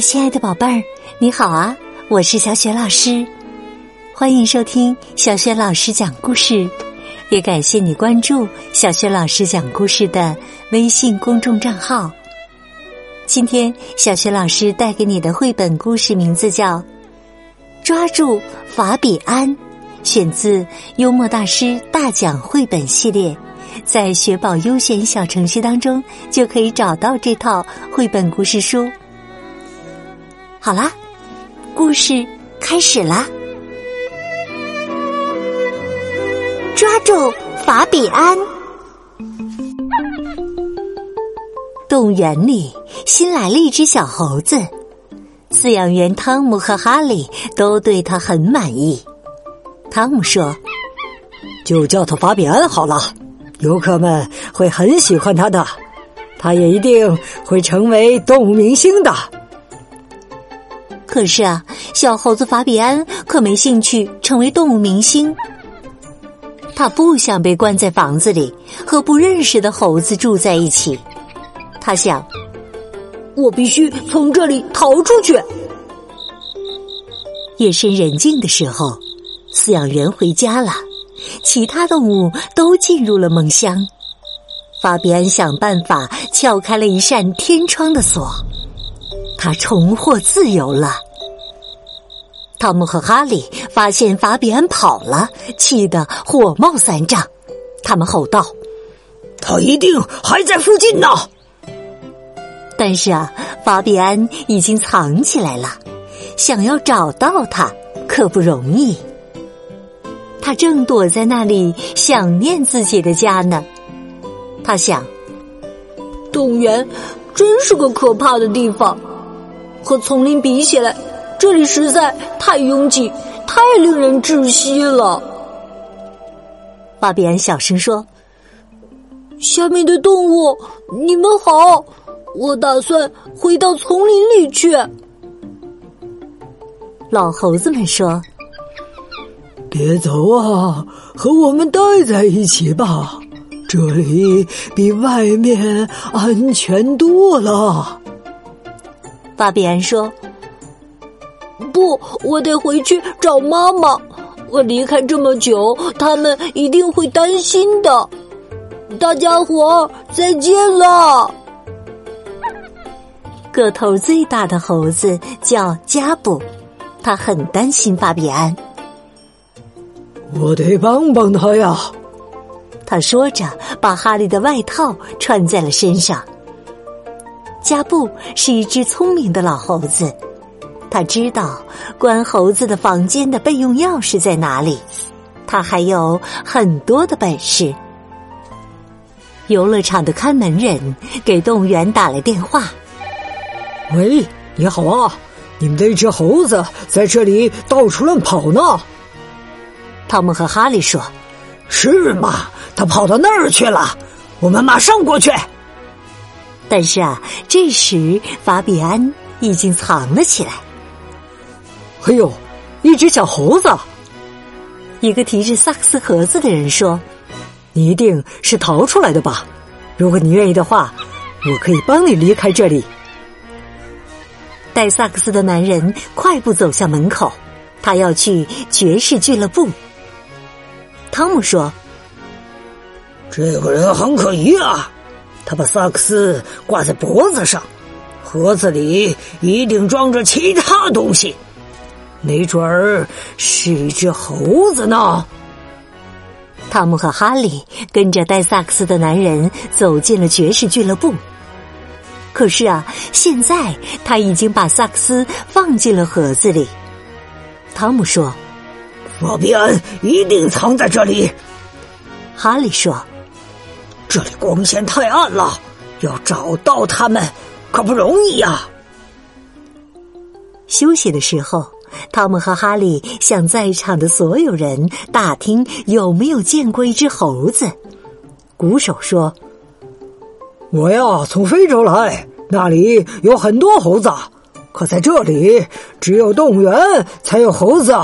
亲爱的宝贝儿，你好啊！我是小雪老师，欢迎收听小雪老师讲故事，也感谢你关注小雪老师讲故事的微信公众账号。今天，小雪老师带给你的绘本故事名字叫《抓住法比安》，选自幽默大师大奖绘本系列，在雪宝优选小程序当中就可以找到这套绘本故事书。好啦，故事开始啦！抓住法比安。动物园里新来了一只小猴子，饲养员汤姆和哈利都对它很满意。汤姆说：“就叫它法比安好了，游客们会很喜欢它的，它也一定会成为动物明星的。”可是啊，小猴子法比安可没兴趣成为动物明星。他不想被关在房子里和不认识的猴子住在一起。他想，我必须从这里逃出去。夜深人静的时候，饲养员回家了，其他动物都进入了梦乡。法比安想办法撬开了一扇天窗的锁。他重获自由了。汤姆和哈利发现法比安跑了，气得火冒三丈。他们吼道：“他一定还在附近呢！”但是啊，法比安已经藏起来了，想要找到他可不容易。他正躲在那里想念自己的家呢。他想：动物园真是个可怕的地方。和丛林比起来，这里实在太拥挤，太令人窒息了。巴比安小声说：“下面的动物，你们好，我打算回到丛林里去。”老猴子们说：“别走啊，和我们待在一起吧，这里比外面安全多了。”巴比安说：“不，我得回去找妈妈。我离开这么久，他们一定会担心的。大家伙再见了。”个头最大的猴子叫加布，他很担心巴比安。我得帮帮他呀！他说着，把哈利的外套穿在了身上。加布是一只聪明的老猴子，他知道关猴子的房间的备用钥匙在哪里。他还有很多的本事。游乐场的看门人给动物园打来电话：“喂，你好啊，你们的一只猴子在这里到处乱跑呢。”汤姆和哈利说：“是吗？他跑到那儿去了，我们马上过去。”但是啊，这时法比安已经藏了起来。哎呦，一只小猴子！一个提着萨克斯盒子的人说：“你一定是逃出来的吧？如果你愿意的话，我可以帮你离开这里。”带萨克斯的男人快步走向门口，他要去爵士俱乐部。汤姆说：“这个人很可疑啊。”他把萨克斯挂在脖子上，盒子里一定装着其他东西，没准儿是一只猴子呢。汤姆和哈利跟着带萨克斯的男人走进了爵士俱乐部。可是啊，现在他已经把萨克斯放进了盒子里。汤姆说：“法比安一定藏在这里。”哈利说。这里光线太暗了，要找到他们可不容易呀。休息的时候，汤姆和哈利向在场的所有人打听有没有见过一只猴子。鼓手说：“我呀，从非洲来，那里有很多猴子，可在这里只有动物园才有猴子。”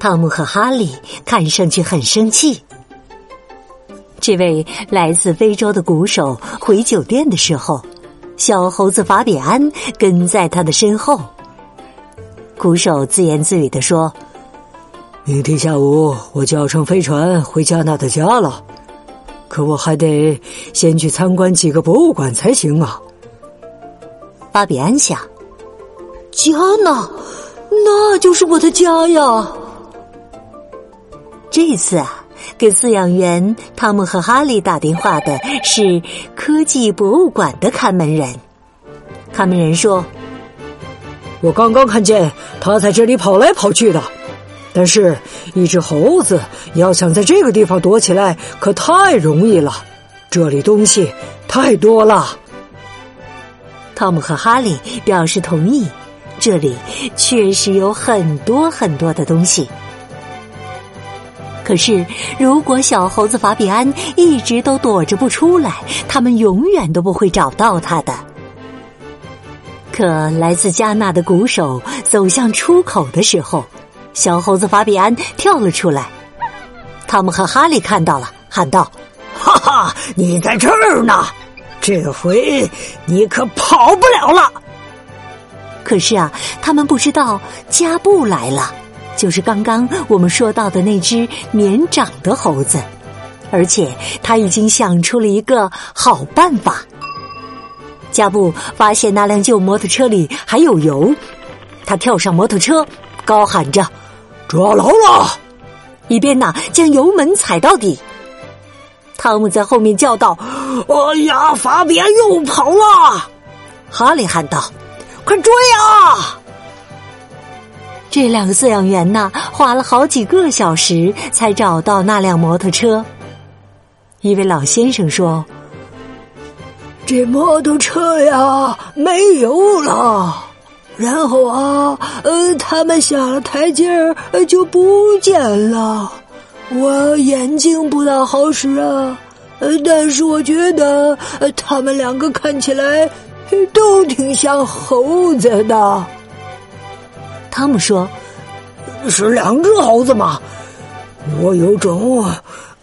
汤姆和哈利看上去很生气。这位来自非洲的鼓手回酒店的时候，小猴子法比安跟在他的身后。鼓手自言自语地说：“明天下午我就要乘飞船回加纳的家了，可我还得先去参观几个博物馆才行啊。”巴比安想：“加纳，那就是我的家呀。”这次啊，给饲养员汤姆和哈利打电话的是科技博物馆的看门人。看门人说：“我刚刚看见他在这里跑来跑去的，但是，一只猴子要想在这个地方躲起来，可太容易了。这里东西太多了。”汤姆和哈利表示同意，这里确实有很多很多的东西。可是，如果小猴子法比安一直都躲着不出来，他们永远都不会找到他的。可来自加纳的鼓手走向出口的时候，小猴子法比安跳了出来。汤姆和哈利看到了，喊道：“哈哈，你在这儿呢！这回你可跑不了了。”可是啊，他们不知道加布来了。就是刚刚我们说到的那只年长的猴子，而且他已经想出了一个好办法。加布发现那辆旧摩托车里还有油，他跳上摩托车，高喊着：“抓牢了！”一边呢将油门踩到底。汤姆在后面叫道：“哎呀，法比安又跑了！”哈利喊道：“快追啊！”这两个饲养员呢，花了好几个小时才找到那辆摩托车。一位老先生说：“这摩托车呀，没油了。然后啊，呃，他们下了台阶儿就不见了。我眼睛不大好使啊，但是我觉得他们两个看起来都挺像猴子的。”汤姆说：“是两只猴子吗？我有种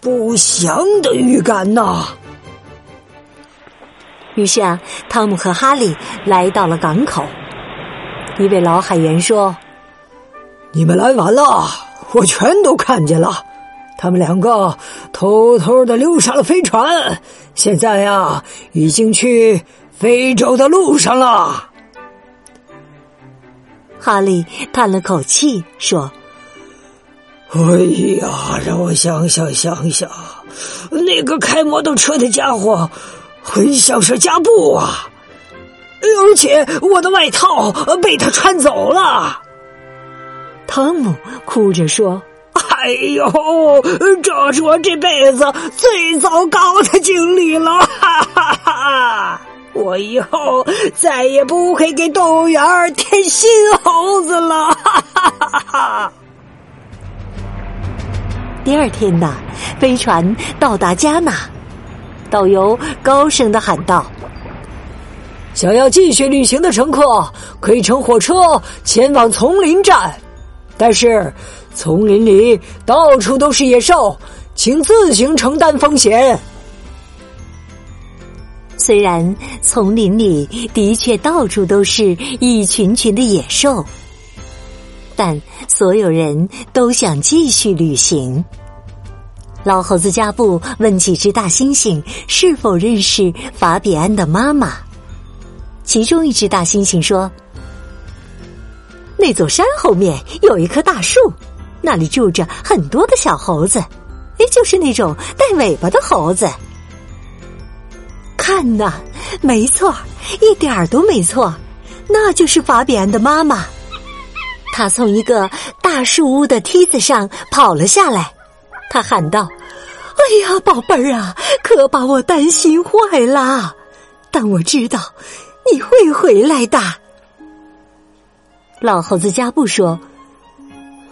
不祥的预感呐。”于是啊，汤姆和哈利来到了港口。一位老海员说：“你们来晚了，我全都看见了。他们两个偷偷的溜上了飞船，现在呀，已经去非洲的路上了。”哈利叹了口气说：“哎呀，让我想想想想，那个开摩托车的家伙很像是加布啊，而且我的外套被他穿走了。”汤姆哭着说：“哎呦，这是我这辈子最糟糕的经历了！哈哈哈。”我以后再也不会给动物园添新猴子了。哈哈哈哈第二天呐，飞船到达加纳，导游高声的喊道：“想要继续旅行的乘客可以乘火车前往丛林站，但是丛林里到处都是野兽，请自行承担风险。”虽然丛林里的确到处都是一群群的野兽，但所有人都想继续旅行。老猴子加布问几只大猩猩是否认识法比安的妈妈，其中一只大猩猩说：“那座山后面有一棵大树，那里住着很多的小猴子，哎，就是那种带尾巴的猴子。”看呐，没错，一点儿都没错，那就是法比安的妈妈。她从一个大树屋的梯子上跑了下来，她喊道：“哎呀，宝贝儿啊，可把我担心坏了。但我知道你会回来的。”老猴子加布说：“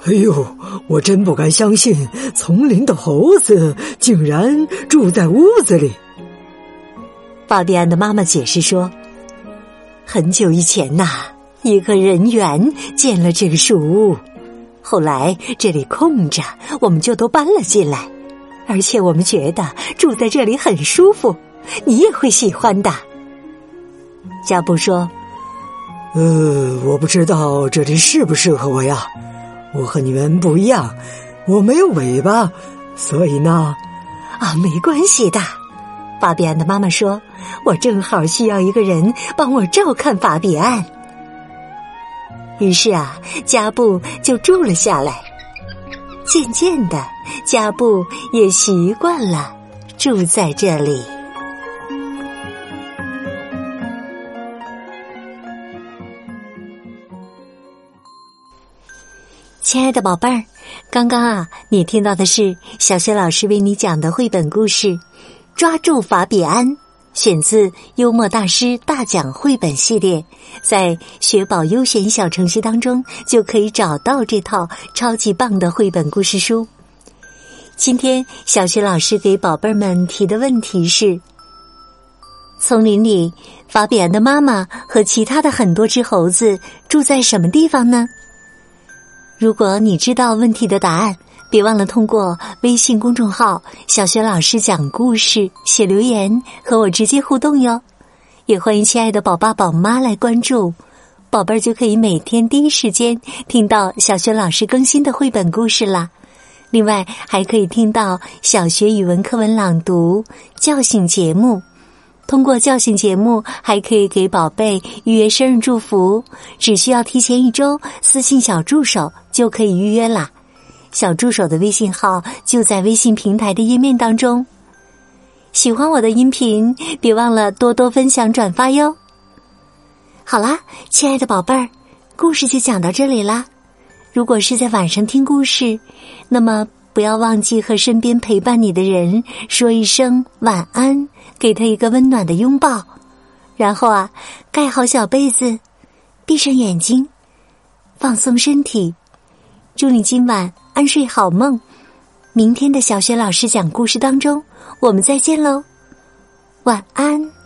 哎呦，我真不敢相信，丛林的猴子竟然住在屋子里。”法比安的妈妈解释说：“很久以前呐，一个人猿建了这个树屋，后来这里空着，我们就都搬了进来。而且我们觉得住在这里很舒服，你也会喜欢的。”加布说：“呃，我不知道这里适不适合我呀。我和你们不一样，我没有尾巴，所以呢，啊，没关系的。”法比安的妈妈说：“我正好需要一个人帮我照看法比安。”于是啊，加布就住了下来。渐渐的，加布也习惯了住在这里。亲爱的宝贝儿，刚刚啊，你听到的是小学老师为你讲的绘本故事。抓住法比安，选自幽默大师大奖绘本系列，在学宝优选小程序当中就可以找到这套超级棒的绘本故事书。今天小学老师给宝贝们提的问题是：丛林里，法比安的妈妈和其他的很多只猴子住在什么地方呢？如果你知道问题的答案。别忘了通过微信公众号“小学老师讲故事”写留言和我直接互动哟。也欢迎亲爱的宝爸宝妈来关注，宝贝儿就可以每天第一时间听到小学老师更新的绘本故事啦。另外，还可以听到小学语文课文朗读、叫醒节目。通过叫醒节目，还可以给宝贝预约生日祝福，只需要提前一周私信小助手就可以预约啦。小助手的微信号就在微信平台的页面当中。喜欢我的音频，别忘了多多分享转发哟。好啦，亲爱的宝贝儿，故事就讲到这里啦。如果是在晚上听故事，那么不要忘记和身边陪伴你的人说一声晚安，给他一个温暖的拥抱，然后啊，盖好小被子，闭上眼睛，放松身体。祝你今晚。安睡好梦，明天的小学老师讲故事当中，我们再见喽，晚安。